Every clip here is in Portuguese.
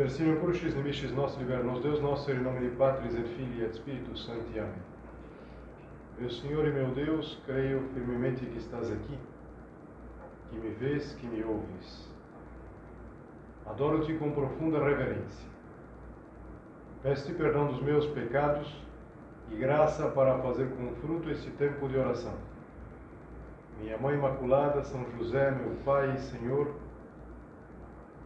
Per sine crucis nemicis nos liber nos Deus nosso, em nome de Patris et Filii et Spiritus Sancti. Amém. Meu Senhor e meu Deus, creio firmemente que estás aqui, que me vês, que me ouves. Adoro-te com profunda reverência. Peço-te perdão dos meus pecados e graça para fazer com fruto este tempo de oração. Minha Mãe Imaculada, São José, meu Pai e Senhor,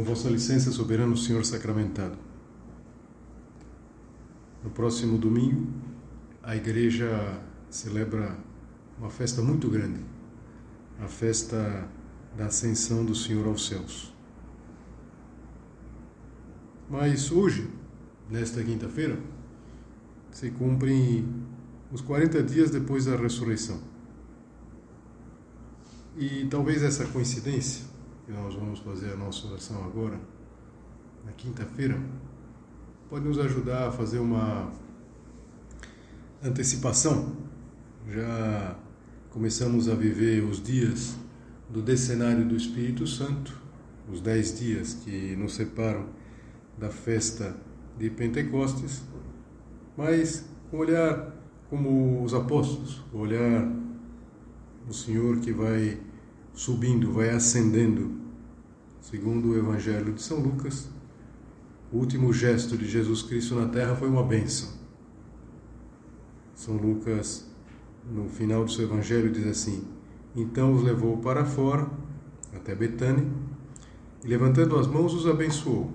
Com vossa licença, soberano Senhor sacramentado. No próximo domingo, a igreja celebra uma festa muito grande, a festa da ascensão do Senhor aos céus. Mas hoje, nesta quinta-feira, se cumprem os 40 dias depois da ressurreição. E talvez essa coincidência nós vamos fazer a nossa oração agora, na quinta-feira, pode nos ajudar a fazer uma antecipação. Já começamos a viver os dias do decenário do Espírito Santo, os dez dias que nos separam da festa de Pentecostes, mas com olhar como os apóstolos, o olhar do Senhor que vai subindo, vai ascendendo Segundo o Evangelho de São Lucas, o último gesto de Jesus Cristo na terra foi uma bênção. São Lucas, no final do seu Evangelho, diz assim: Então os levou para fora, até Betânia, e levantando as mãos os abençoou.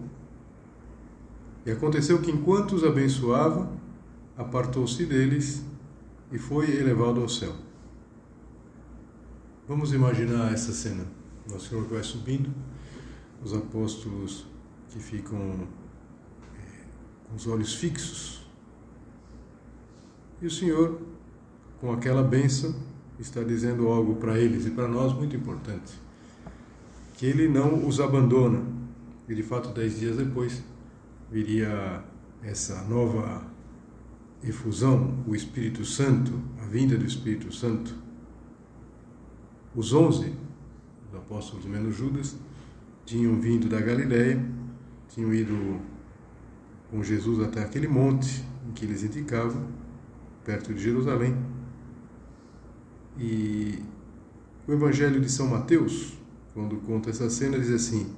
E aconteceu que, enquanto os abençoava, apartou-se deles e foi elevado ao céu. Vamos imaginar essa cena. Nosso Senhor vai subindo os apóstolos que ficam é, com os olhos fixos. E o Senhor, com aquela bênção, está dizendo algo para eles e para nós muito importante: que Ele não os abandona. E de fato, dez dias depois, viria essa nova efusão, o Espírito Santo, a vinda do Espírito Santo. Os onze, os apóstolos menos Judas, tinham vindo da Galiléia, tinham ido com Jesus até aquele monte em que eles indicavam, perto de Jerusalém. E o Evangelho de São Mateus, quando conta essa cena, diz assim: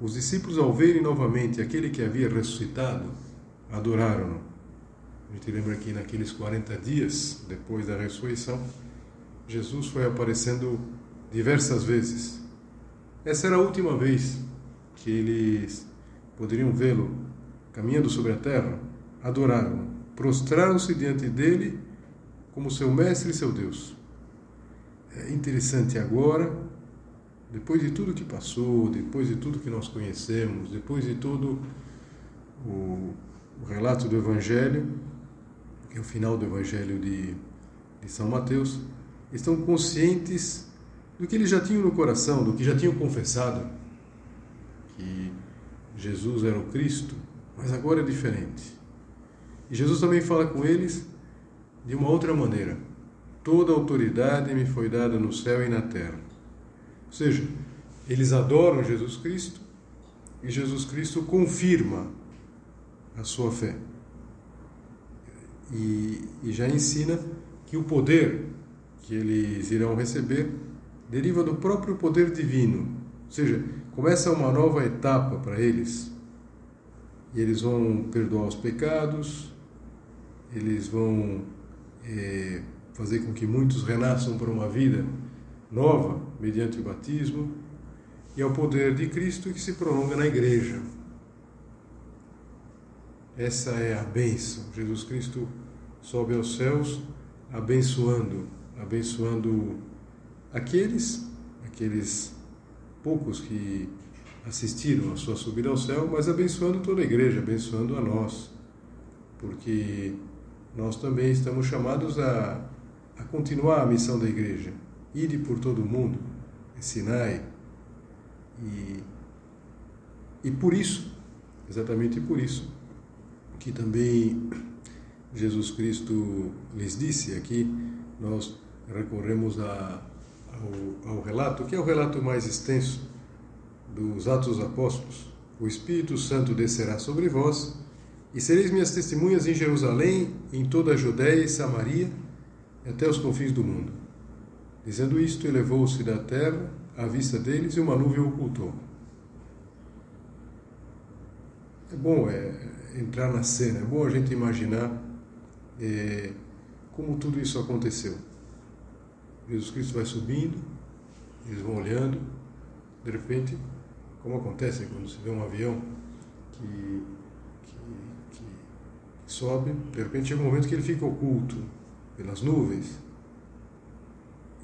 Os discípulos, ao verem novamente aquele que havia ressuscitado, adoraram-no. A gente lembra que naqueles 40 dias depois da ressurreição, Jesus foi aparecendo diversas vezes essa era a última vez que eles poderiam vê-lo caminhando sobre a terra, adoraram, prostraram-se diante dele como seu mestre e seu Deus. É interessante agora, depois de tudo que passou, depois de tudo que nós conhecemos, depois de todo o, o relato do Evangelho, que é o final do Evangelho de, de São Mateus, estão conscientes do que eles já tinham no coração, do que já tinham confessado, que Jesus era o Cristo, mas agora é diferente. E Jesus também fala com eles de uma outra maneira. Toda autoridade me foi dada no céu e na terra. Ou seja, eles adoram Jesus Cristo e Jesus Cristo confirma a sua fé. E, e já ensina que o poder que eles irão receber deriva do próprio poder divino. Ou seja, começa uma nova etapa para eles. E eles vão perdoar os pecados, eles vão é, fazer com que muitos renasçam para uma vida nova mediante o batismo. E é o poder de Cristo que se prolonga na igreja. Essa é a bênção. Jesus Cristo sobe aos céus abençoando, abençoando aqueles, aqueles poucos que assistiram a sua subida ao céu, mas abençoando toda a igreja, abençoando a nós, porque nós também estamos chamados a, a continuar a missão da igreja, ir por todo o mundo, ensinai, e, e por isso, exatamente por isso, que também Jesus Cristo lhes disse aqui, nós recorremos a, ao, ao relato, que é o relato mais extenso dos Atos dos Apóstolos. O Espírito Santo descerá sobre vós e sereis minhas testemunhas em Jerusalém, em toda a Judéia e Samaria e até os confins do mundo. Dizendo isto, elevou-se da terra à vista deles e uma nuvem o ocultou. É bom é, entrar na cena, é bom a gente imaginar é, como tudo isso aconteceu. Jesus Cristo vai subindo, eles vão olhando, de repente, como acontece quando se vê um avião que, que, que sobe, de repente chega um momento que ele fica oculto pelas nuvens.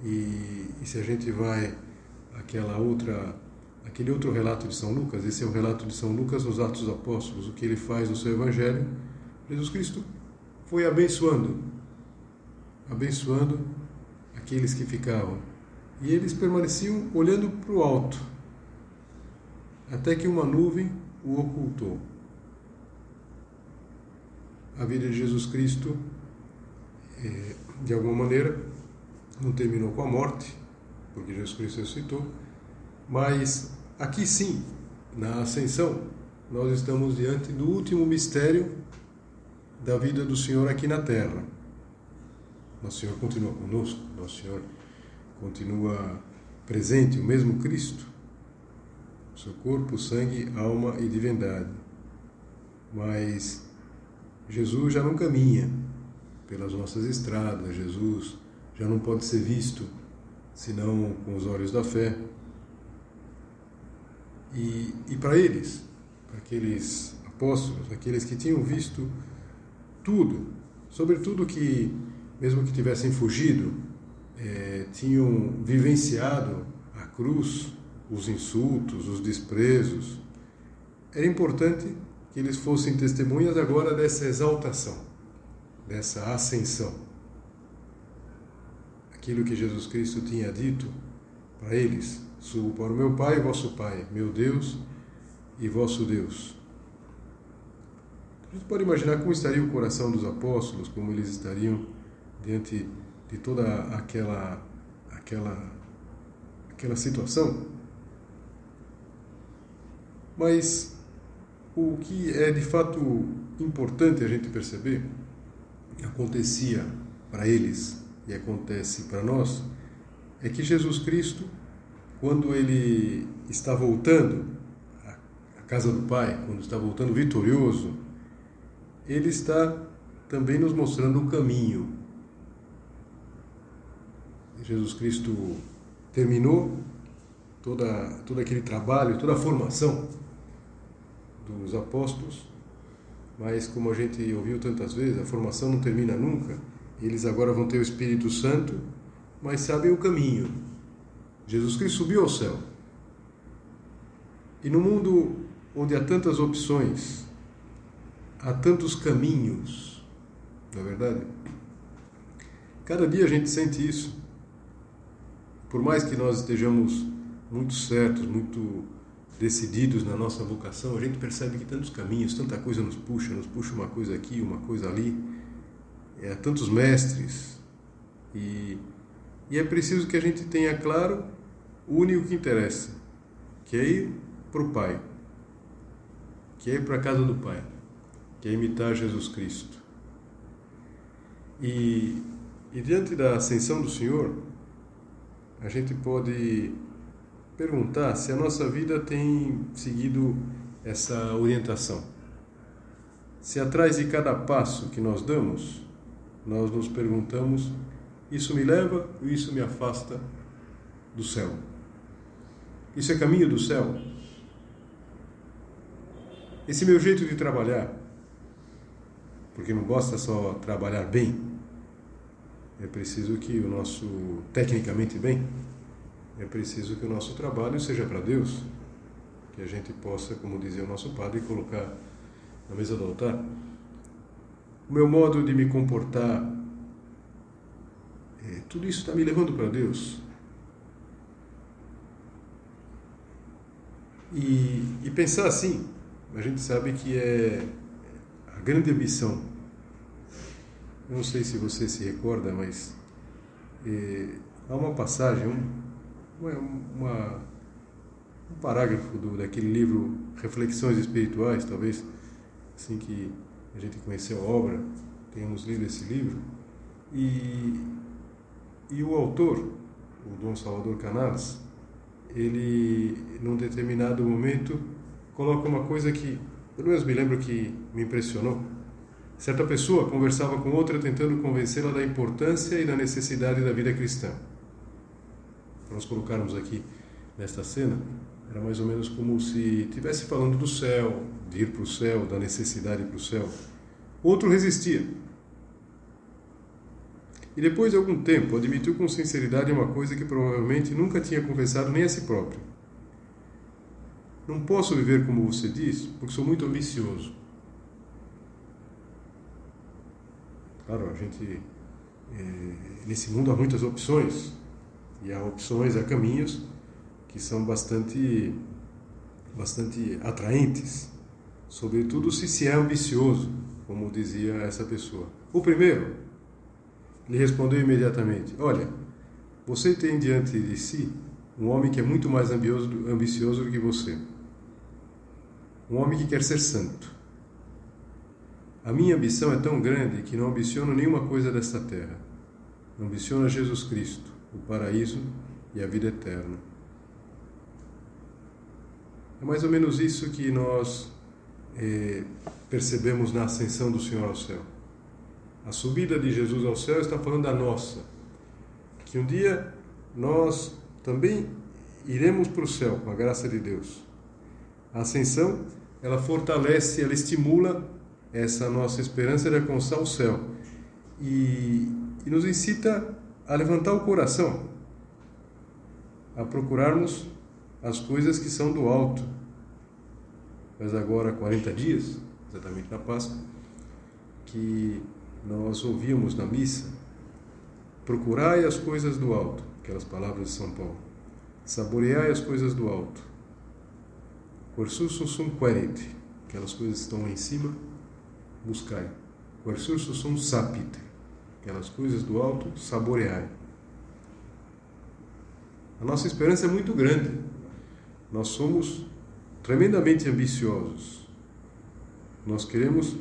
E, e se a gente vai aquela outra aquele outro relato de São Lucas, esse é o relato de São Lucas nos Atos dos Apóstolos, o que ele faz no seu evangelho, Jesus Cristo foi abençoando, abençoando aqueles que ficavam. E eles permaneciam olhando para o alto, até que uma nuvem o ocultou. A vida de Jesus Cristo, é, de alguma maneira, não terminou com a morte, porque Jesus Cristo ressuscitou, mas aqui sim, na ascensão, nós estamos diante do último mistério da vida do Senhor aqui na terra. Nosso Senhor continua conosco, Nosso Senhor continua presente, o mesmo Cristo, seu corpo, sangue, alma e divindade. Mas Jesus já não caminha pelas nossas estradas, Jesus já não pode ser visto senão com os olhos da fé. E, e para eles, para aqueles apóstolos, aqueles que tinham visto tudo, sobretudo que, mesmo que tivessem fugido, é, tinham vivenciado a cruz, os insultos, os desprezos. Era importante que eles fossem testemunhas agora dessa exaltação, dessa ascensão. Aquilo que Jesus Cristo tinha dito para eles: Subo para o meu Pai vosso Pai, meu Deus e vosso Deus. A gente pode imaginar como estaria o coração dos apóstolos, como eles estariam diante de toda aquela aquela aquela situação. Mas o que é de fato importante a gente perceber acontecia para eles e acontece para nós é que Jesus Cristo, quando ele está voltando à casa do Pai, quando está voltando vitorioso ele está também nos mostrando o caminho. Jesus Cristo terminou toda, todo aquele trabalho, toda a formação dos apóstolos, mas como a gente ouviu tantas vezes, a formação não termina nunca. Eles agora vão ter o Espírito Santo, mas sabem o caminho. Jesus Cristo subiu ao céu. E no mundo onde há tantas opções, há tantos caminhos, não é verdade? Cada dia a gente sente isso. Por mais que nós estejamos muito certos, muito decididos na nossa vocação, a gente percebe que tantos caminhos, tanta coisa nos puxa, nos puxa uma coisa aqui, uma coisa ali, é, tantos mestres. E, e é preciso que a gente tenha claro o único que interessa, que é ir para o Pai, que é ir para a casa do Pai que é imitar Jesus Cristo. E, e diante da ascensão do Senhor, a gente pode perguntar se a nossa vida tem seguido essa orientação. Se atrás de cada passo que nós damos, nós nos perguntamos: isso me leva ou isso me afasta do céu? Isso é caminho do céu? Esse meu jeito de trabalhar, porque não basta só trabalhar bem, é preciso que o nosso, tecnicamente bem, é preciso que o nosso trabalho seja para Deus, que a gente possa, como dizia o nosso padre, colocar na mesa do altar. O meu modo de me comportar, é, tudo isso está me levando para Deus. E, e pensar assim, a gente sabe que é a grande ambição. Não sei se você se recorda, mas é, há uma passagem, um, uma, um parágrafo do, daquele livro Reflexões Espirituais, talvez assim que a gente conheceu a obra, tenhamos lido esse livro, e, e o autor, o Dom Salvador Canales, ele, num determinado momento, coloca uma coisa que, pelo menos me lembro que me impressionou. Certa pessoa conversava com outra tentando convencê-la da importância e da necessidade da vida cristã. Para nós colocarmos aqui nesta cena, era mais ou menos como se estivesse falando do céu, de ir para o céu, da necessidade para o céu. Outro resistia. E depois de algum tempo admitiu com sinceridade uma coisa que provavelmente nunca tinha confessado nem a si próprio. Não posso viver como você diz, porque sou muito ambicioso. Claro, a gente. É, nesse mundo há muitas opções. E há opções, há caminhos que são bastante, bastante atraentes, sobretudo se se é ambicioso, como dizia essa pessoa. O primeiro lhe respondeu imediatamente: Olha, você tem diante de si um homem que é muito mais ambicioso, ambicioso do que você. Um homem que quer ser santo. A minha ambição é tão grande que não ambiciono nenhuma coisa desta terra. Ambiciono Jesus Cristo, o paraíso e a vida eterna. É mais ou menos isso que nós é, percebemos na ascensão do Senhor ao céu. A subida de Jesus ao céu está falando da nossa. Que um dia nós também iremos para o céu com a graça de Deus. A ascensão, ela fortalece, ela estimula essa nossa esperança de alcançar o céu e, e nos incita a levantar o coração, a procurarmos as coisas que são do alto. Mas agora 40 dias, exatamente na Páscoa, que nós ouvimos na missa, procurai as coisas do alto, aquelas palavras de São Paulo. Saboreai as coisas do alto. Quersursum sum querente, aquelas coisas que estão lá em cima, buscai. Quersursum sum sapite, aquelas coisas do alto, saboreai. A nossa esperança é muito grande nós somos tremendamente ambiciosos. Nós queremos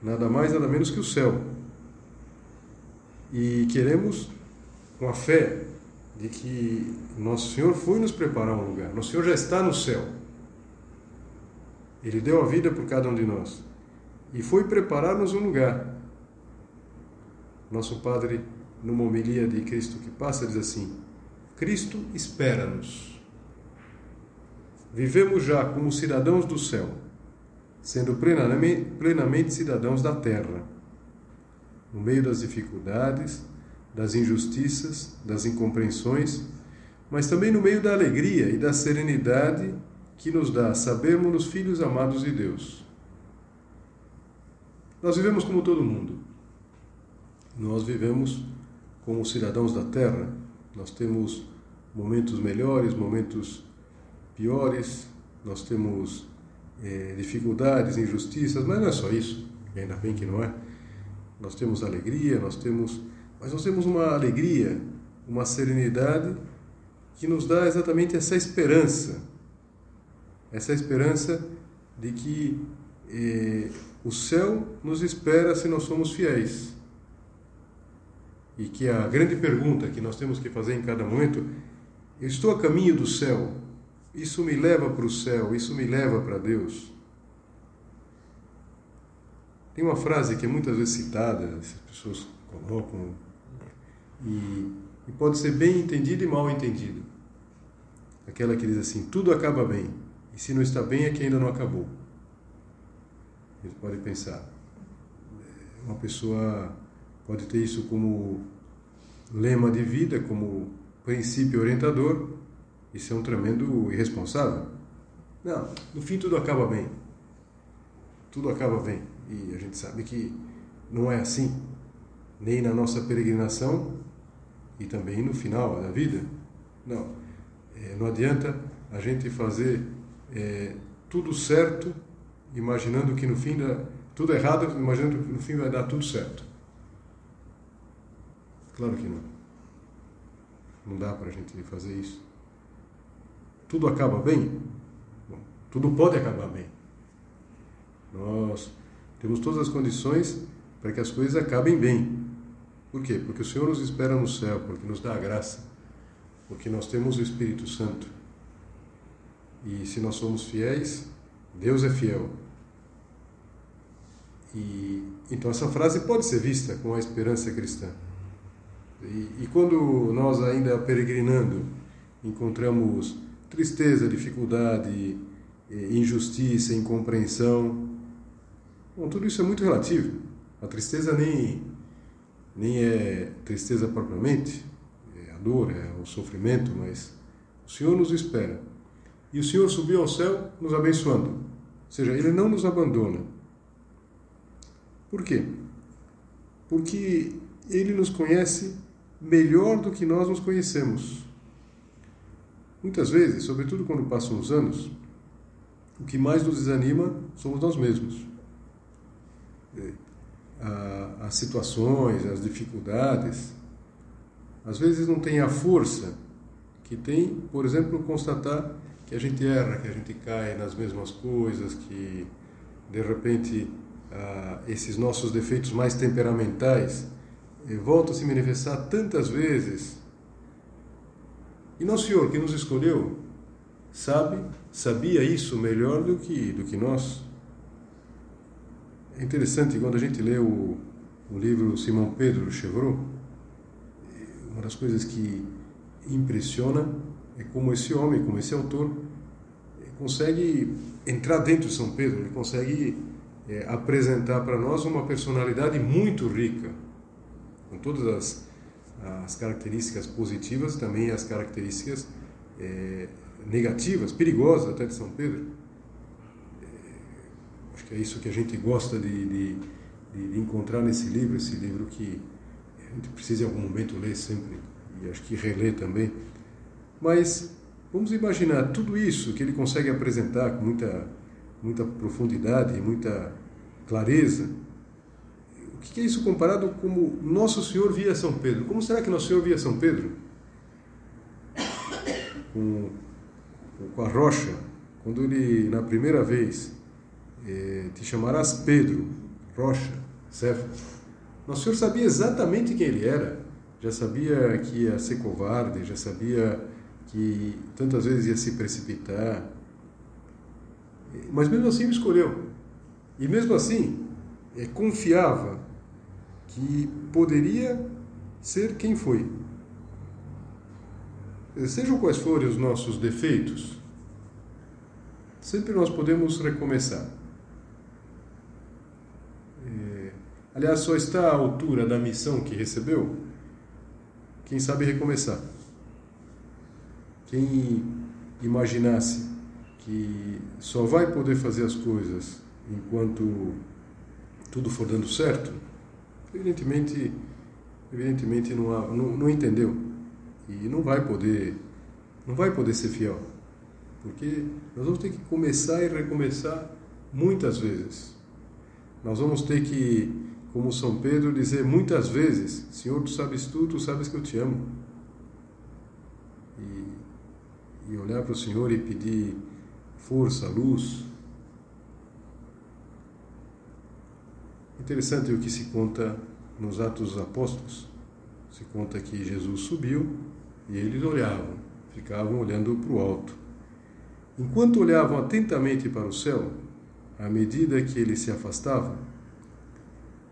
nada mais, nada menos que o céu. E queremos, com a fé de que Nosso Senhor foi nos preparar um lugar, Nosso Senhor já está no céu. Ele deu a vida por cada um de nós e foi preparar-nos um lugar. Nosso Padre, numa homilia de Cristo que passa, diz assim: Cristo espera-nos. Vivemos já como cidadãos do céu, sendo plenamente, cidadãos da terra, no meio das dificuldades, das injustiças, das incompreensões, mas também no meio da alegria e da serenidade que nos dá sabermos os filhos amados de Deus. Nós vivemos como todo mundo. Nós vivemos como cidadãos da terra. Nós temos momentos melhores, momentos piores, nós temos é, dificuldades, injustiças, mas não é só isso, ainda bem que não é. Nós temos alegria, nós temos, mas nós temos uma alegria, uma serenidade que nos dá exatamente essa esperança, essa esperança de que é, o céu nos espera se nós somos fiéis. E que a grande pergunta que nós temos que fazer em cada momento: eu estou a caminho do céu? Isso me leva para o céu, isso me leva para Deus. Tem uma frase que é muitas vezes citada, as pessoas colocam, e, e pode ser bem entendida e mal entendida. Aquela que diz assim: tudo acaba bem, e se não está bem é que ainda não acabou. Gente pode pensar, uma pessoa pode ter isso como lema de vida, como princípio orientador, isso é um tremendo irresponsável. Não, no fim tudo acaba bem. Tudo acaba bem. E a gente sabe que não é assim. Nem na nossa peregrinação e também no final da vida. Não. É, não adianta a gente fazer é, tudo certo, imaginando que no fim da, tudo errado, imaginando que no fim vai dar tudo certo. Claro que não. Não dá para a gente fazer isso. Tudo acaba bem? Bom, tudo pode acabar bem. Nós temos todas as condições para que as coisas acabem bem. Por quê? Porque o Senhor nos espera no céu, porque nos dá a graça, porque nós temos o Espírito Santo. E se nós somos fiéis, Deus é fiel. E então essa frase pode ser vista com a esperança cristã. E, e quando nós ainda peregrinando encontramos tristeza, dificuldade, injustiça, incompreensão, bom, tudo isso é muito relativo. A tristeza nem nem é tristeza propriamente, é a dor, é o sofrimento, mas o Senhor nos espera. E o Senhor subiu ao céu nos abençoando. Ou seja, Ele não nos abandona. Por quê? Porque Ele nos conhece melhor do que nós nos conhecemos. Muitas vezes, sobretudo quando passam os anos, o que mais nos desanima somos nós mesmos. É, as situações, as dificuldades, às vezes não tem a força que tem, por exemplo, constatar que a gente erra, que a gente cai nas mesmas coisas, que de repente ah, esses nossos defeitos mais temperamentais eh, voltam a se manifestar tantas vezes. E nosso Senhor que nos escolheu sabe, sabia isso melhor do que do que nós. É interessante quando a gente lê o, o livro Simão Pedro Chevreau, uma das coisas que impressiona é como esse homem, como esse autor, consegue entrar dentro de São Pedro, ele consegue é, apresentar para nós uma personalidade muito rica, com todas as, as características positivas, também as características é, negativas, perigosas até de São Pedro. É, acho que é isso que a gente gosta de, de, de, encontrar nesse livro, esse livro que a gente precisa em algum momento ler sempre, e acho que reler também. Mas vamos imaginar tudo isso que ele consegue apresentar com muita muita profundidade e muita clareza. O que é isso comparado como Nosso Senhor via São Pedro? Como será que Nosso Senhor via São Pedro? Com, com a rocha, quando ele, na primeira vez, eh, te chamarás Pedro, rocha, Céfas. Nosso Senhor sabia exatamente quem ele era, já sabia que ia ser covarde, já sabia que tantas vezes ia se precipitar, mas mesmo assim me escolheu. E mesmo assim, é, confiava que poderia ser quem foi. Sejam quais forem os nossos defeitos, sempre nós podemos recomeçar. É, aliás, só está à altura da missão que recebeu quem sabe recomeçar. Quem imaginasse que só vai poder fazer as coisas enquanto tudo for dando certo, evidentemente, evidentemente não, há, não, não entendeu e não vai poder, não vai poder ser fiel, porque nós vamos ter que começar e recomeçar muitas vezes. Nós vamos ter que, como São Pedro, dizer muitas vezes: Senhor, tu sabes tudo, tu sabes que eu te amo. E olhar para o Senhor e pedir força, luz. Interessante o que se conta nos Atos dos Apóstolos. Se conta que Jesus subiu e eles olhavam, ficavam olhando para o alto. Enquanto olhavam atentamente para o céu, à medida que ele se afastava,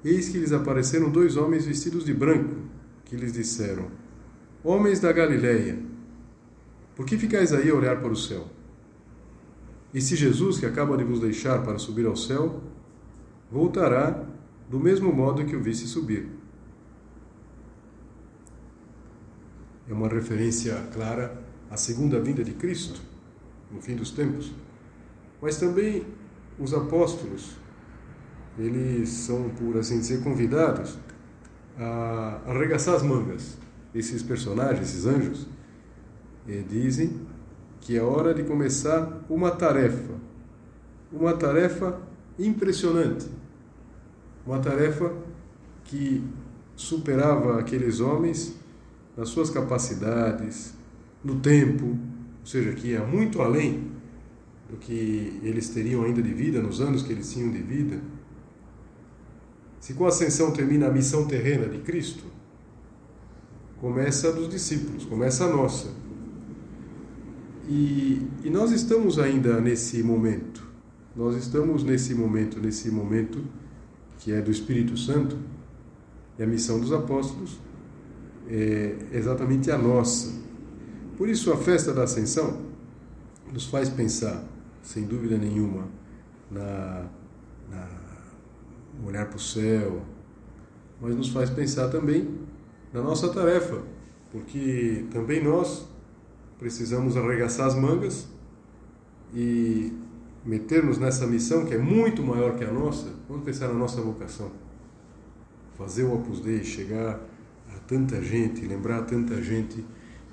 eis que lhes apareceram dois homens vestidos de branco, que lhes disseram: Homens da Galileia, por que ficais aí a olhar para o céu? E se Jesus, que acaba de vos deixar para subir ao céu, voltará do mesmo modo que o visse subir. É uma referência clara à segunda vinda de Cristo, no fim dos tempos. Mas também os apóstolos, eles são, por assim dizer, convidados a arregaçar as mangas. Esses personagens, esses anjos, dizem que é hora de começar uma tarefa. Uma tarefa impressionante. Uma tarefa que superava aqueles homens nas suas capacidades, no tempo, ou seja, que ia muito além do que eles teriam ainda de vida, nos anos que eles tinham de vida. Se com a ascensão termina a missão terrena de Cristo, começa a dos discípulos, começa a nossa. E, e nós estamos ainda nesse momento, nós estamos nesse momento, nesse momento que é do Espírito Santo, e a missão dos apóstolos é exatamente a nossa. Por isso, a festa da Ascensão nos faz pensar, sem dúvida nenhuma, na, na olhar para o céu, mas nos faz pensar também na nossa tarefa, porque também nós precisamos arregaçar as mangas e metermos nessa missão que é muito maior que a nossa. Vamos pensar na nossa vocação fazer o Opus Dei chegar a tanta gente, lembrar a tanta gente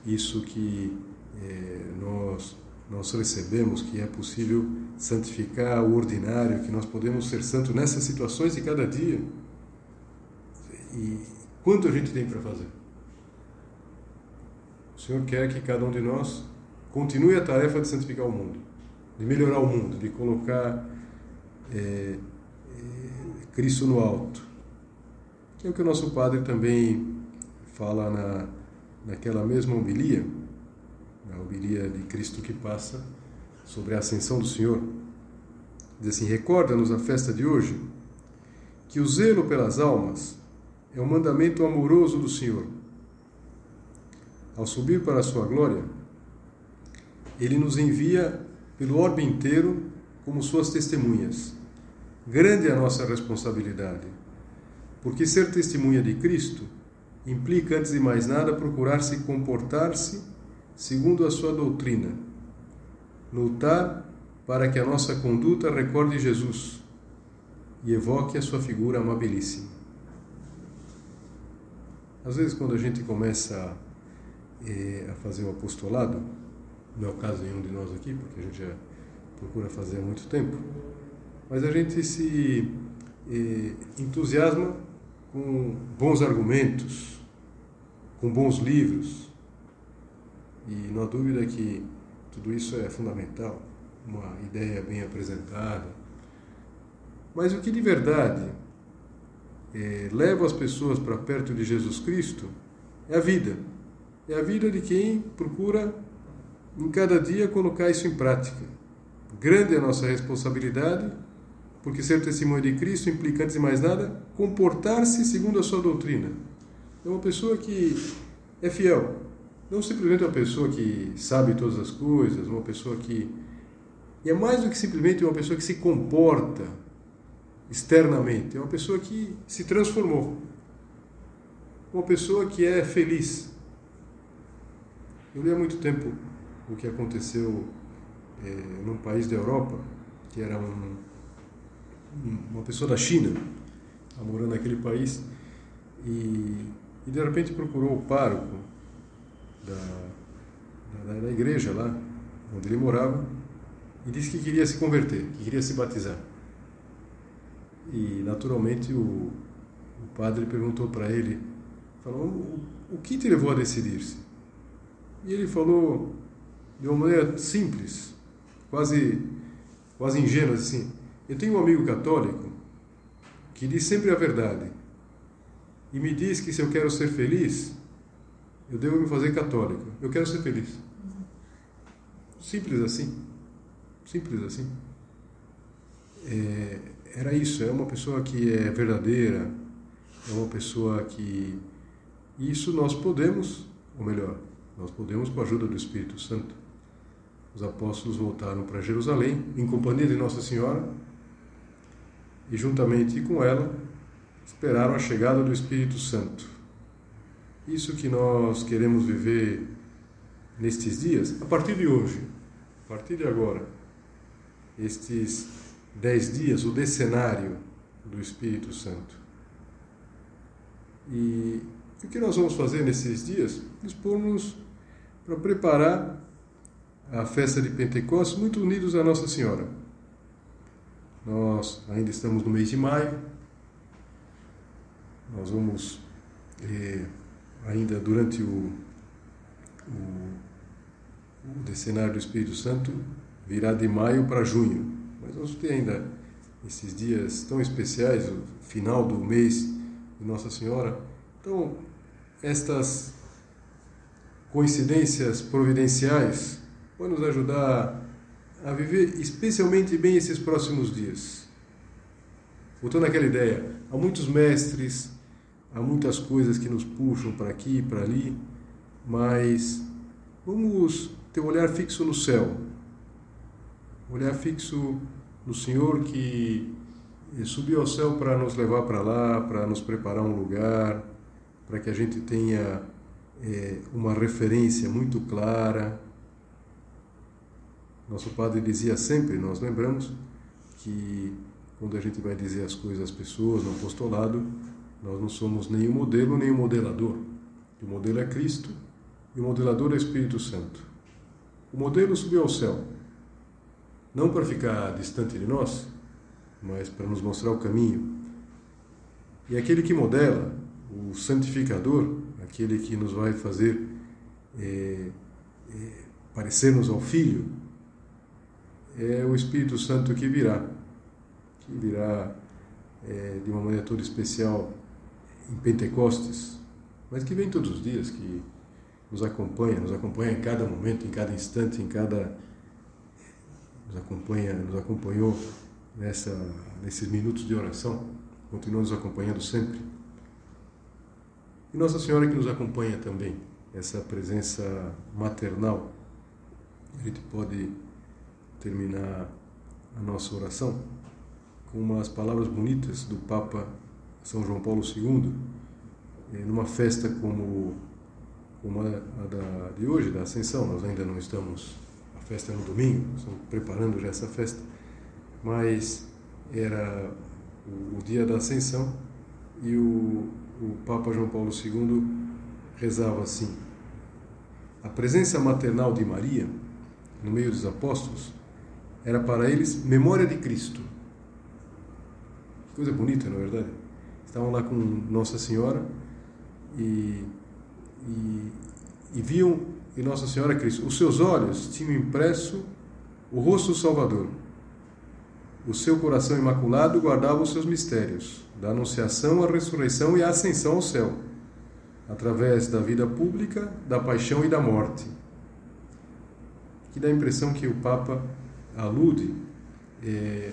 isso que é, nós nós recebemos, que é possível santificar o ordinário, que nós podemos ser santos nessas situações de cada dia. E quanto a gente tem para fazer? Senhor quer que cada um de nós continue a tarefa de santificar o mundo, de melhorar o mundo, de colocar é, Cristo no alto que é o que o nosso padre também fala na, naquela mesma homilia, na homilia de Cristo que passa, sobre a ascensão do Senhor. Diz assim: Recorda-nos a festa de hoje que o zelo pelas almas é um mandamento amoroso do Senhor. Ao subir para a sua glória, ele nos envia pelo orbe inteiro como suas testemunhas. Grande é a nossa responsabilidade porque ser testemunha de Cristo implica, antes de mais nada, procurar-se comportar-se segundo a sua doutrina, lutar para que a nossa conduta recorde Jesus e evoque a sua figura amabilíssima. Às vezes, quando a gente começa eh, a fazer o apostolado, não é o caso nenhum de nós aqui, porque a gente já procura fazer há muito tempo, mas a gente se eh, entusiasma com bons argumentos, com bons livros. E não há dúvida que tudo isso é fundamental, uma ideia bem apresentada. Mas o que de verdade é, leva as pessoas para perto de Jesus Cristo é a vida. É a vida de quem procura em cada dia colocar isso em prática. Grande é a nossa responsabilidade porque ser testemunha de Cristo implica, antes de mais nada, comportar-se segundo a sua doutrina. É uma pessoa que é fiel. Não simplesmente uma pessoa que sabe todas as coisas, uma pessoa que. E é mais do que simplesmente uma pessoa que se comporta externamente. É uma pessoa que se transformou. Uma pessoa que é feliz. Eu li há muito tempo o que aconteceu é, num país da Europa, que era um uma pessoa da China, tá morando naquele país, e, e, de repente procurou o pároco da, da, da igreja lá, onde ele morava, e disse que queria se converter, que queria se batizar. E naturalmente o, o padre perguntou para ele, falou, o, o que te levou a decidir-se? E ele falou de uma maneira simples, quase, quase ingênua assim, eu tenho um amigo católico que diz sempre a verdade e me diz que se eu quero ser feliz, eu devo me fazer católico. Eu quero ser feliz. Simples assim. Simples assim. É, era isso. É uma pessoa que é verdadeira, é uma pessoa que. Isso nós podemos, ou melhor, nós podemos com a ajuda do Espírito Santo. Os apóstolos voltaram para Jerusalém em companhia de Nossa Senhora e, juntamente com ela, esperaram a chegada do Espírito Santo. Isso que nós queremos viver nestes dias, a partir de hoje, a partir de agora. estes dez dias, o decenário do Espírito Santo. E o que nós vamos fazer nesses dias? Dispor-nos para preparar a festa de Pentecostes muito unidos a Nossa Senhora. Nós ainda estamos no mês de maio, nós vamos, eh, ainda durante o, o, o decenário do Espírito Santo, virar de maio para junho. Mas nós temos ainda esses dias tão especiais, o final do mês de Nossa Senhora. Então, estas coincidências providenciais podem nos ajudar a viver especialmente bem esses próximos dias. Voltando àquela ideia, há muitos mestres, há muitas coisas que nos puxam para aqui e para ali, mas vamos ter um olhar fixo no céu, olhar fixo no Senhor que subiu ao céu para nos levar para lá, para nos preparar um lugar, para que a gente tenha é, uma referência muito clara. Nosso padre dizia sempre, nós lembramos, que quando a gente vai dizer as coisas às pessoas no apostolado, nós não somos nem o modelo nem o modelador. O modelo é Cristo e o modelador é o Espírito Santo. O modelo subiu ao céu, não para ficar distante de nós, mas para nos mostrar o caminho. E aquele que modela, o santificador, aquele que nos vai fazer é, é, parecermos ao Filho, é o Espírito Santo que virá, que virá é, de uma maneira toda especial em Pentecostes, mas que vem todos os dias, que nos acompanha, nos acompanha em cada momento, em cada instante, em cada nos acompanha, nos acompanhou nessa nesses minutos de oração, continua nos acompanhando sempre. E Nossa Senhora que nos acompanha também, essa presença maternal. A gente pode terminar a nossa oração com umas palavras bonitas do Papa São João Paulo II, eh, numa festa como, como a da, de hoje, da Ascensão. Nós ainda não estamos, a festa é no domingo, estamos preparando já essa festa, mas era o, o dia da Ascensão e o, o Papa João Paulo II rezava assim: A presença maternal de Maria no meio dos apóstolos era para eles memória de Cristo. Coisa bonita, não é verdade? Estavam lá com Nossa Senhora e, e, e viam em Nossa Senhora Cristo. Os seus olhos tinham impresso o rosto do Salvador. O seu coração imaculado guardava os seus mistérios da anunciação, a ressurreição e a ascensão ao céu, através da vida pública, da paixão e da morte. Que dá a impressão que o Papa alude é,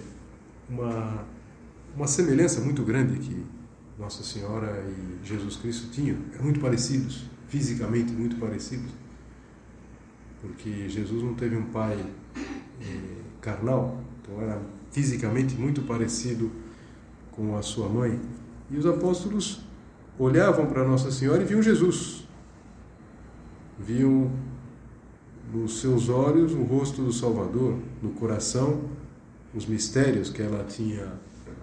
uma, uma semelhança muito grande que Nossa Senhora e Jesus Cristo tinham, eram muito parecidos, fisicamente muito parecidos, porque Jesus não teve um pai é, carnal, então era fisicamente muito parecido com a sua mãe. E os apóstolos olhavam para Nossa Senhora e viam Jesus. Viam nos seus olhos o rosto do Salvador, no coração os mistérios que ela tinha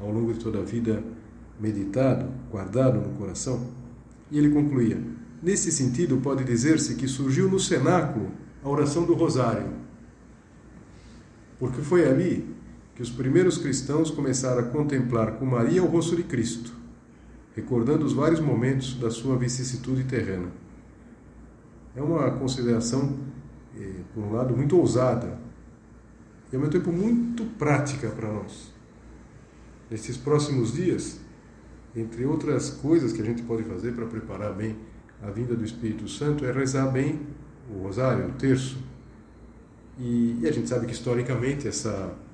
ao longo de toda a vida meditado, guardado no coração. E ele concluía: Nesse sentido, pode dizer-se que surgiu no cenáculo a oração do Rosário, porque foi ali que os primeiros cristãos começaram a contemplar com Maria o rosto de Cristo, recordando os vários momentos da sua vicissitude terrena. É uma consideração, eh, por um lado, muito ousada e, ao mesmo tempo, muito prática para nós. Nesses próximos dias, entre outras coisas que a gente pode fazer para preparar bem a vinda do Espírito Santo, é rezar bem o rosário, o terço. E, e a gente sabe que, historicamente, essa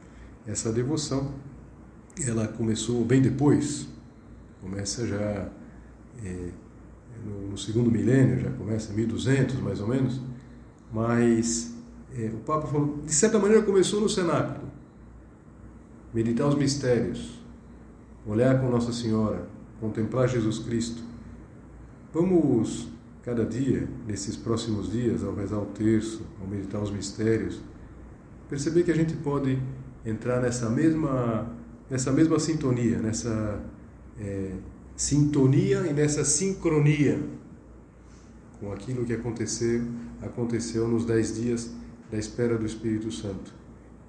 essa devoção ela começou bem depois, começa já é, no, no, segundo milênio, já começa 1200 mais ou menos, mas é, o Papa falou, de certa maneira começou no cenáculo, meditar os mistérios, olhar com Nossa Senhora, contemplar Jesus Cristo. Vamos cada dia, nesses próximos dias, ao rezar o terço, ao meditar os mistérios, perceber que a gente pode entrar nessa mesma, nessa mesma sintonia, nessa é, sintonia e nessa sincronia com aquilo que aconteceu, aconteceu nos dez dias da espera do Espírito Santo.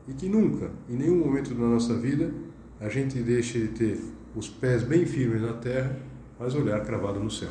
E que nunca, em nenhum momento da nossa vida, a gente deixe de ter os pés bem firmes na terra, mas olhar cravado no céu.